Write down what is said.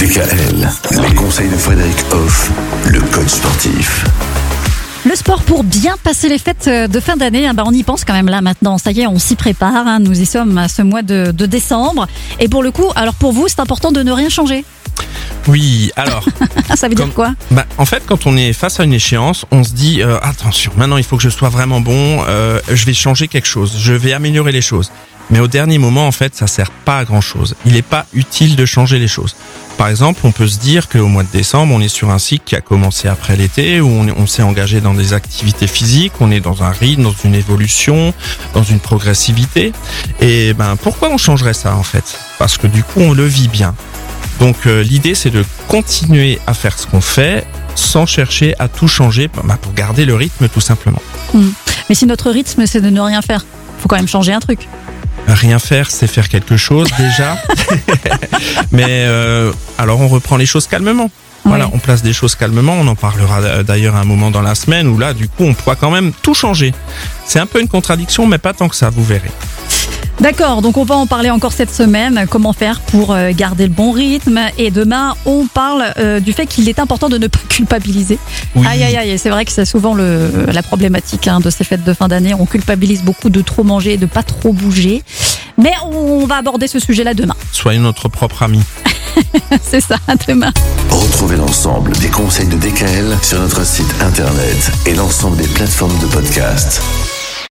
DKL, les conseils de Frédéric Hoff, le coach sportif. Le sport pour bien passer les fêtes de fin d'année, hein, bah on y pense quand même là maintenant. Ça y est, on s'y prépare. hein. Nous y sommes à ce mois de, de décembre. Et pour le coup, alors pour vous, c'est important de ne rien changer? Oui, alors, Ça veut Comme- dire quoi bah, en fait, quand on est face à une échéance, on se dit euh, attention, maintenant il faut que je sois vraiment bon, euh, je vais changer quelque chose, je vais améliorer les choses. Mais au dernier moment, en fait, ça sert pas à grand chose. Il n'est pas utile de changer les choses. Par exemple, on peut se dire qu'au mois de décembre, on est sur un cycle qui a commencé après l'été, où on, on s'est engagé dans des activités physiques, on est dans un rythme, dans une évolution, dans une progressivité. Et ben, pourquoi on changerait ça en fait? Parce que du coup, on le vit bien. Donc euh, l'idée c'est de continuer à faire ce qu'on fait sans chercher à tout changer bah, pour garder le rythme tout simplement. Mais si notre rythme, c'est de ne rien faire, faut quand même changer un truc. Rien faire, c'est faire quelque chose déjà. Mais euh, alors on reprend les choses calmement. Voilà, on place des choses calmement. On en parlera euh, d'ailleurs à un moment dans la semaine où là, du coup, on pourra quand même tout changer. C'est un peu une contradiction, mais pas tant que ça, vous verrez. D'accord, donc on va en parler encore cette semaine. Comment faire pour euh, garder le bon rythme? Et demain, on parle euh, du fait qu'il est important de ne pas culpabiliser. Oui. Aïe aïe aïe, c'est vrai que c'est souvent le, la problématique hein, de ces fêtes de fin d'année. On culpabilise beaucoup de trop manger et de pas trop bouger. Mais on va aborder ce sujet-là demain. Soyez notre propre ami. C'est ça, à demain. Retrouvez l'ensemble des conseils de DKL sur notre site internet et l'ensemble des plateformes de podcast.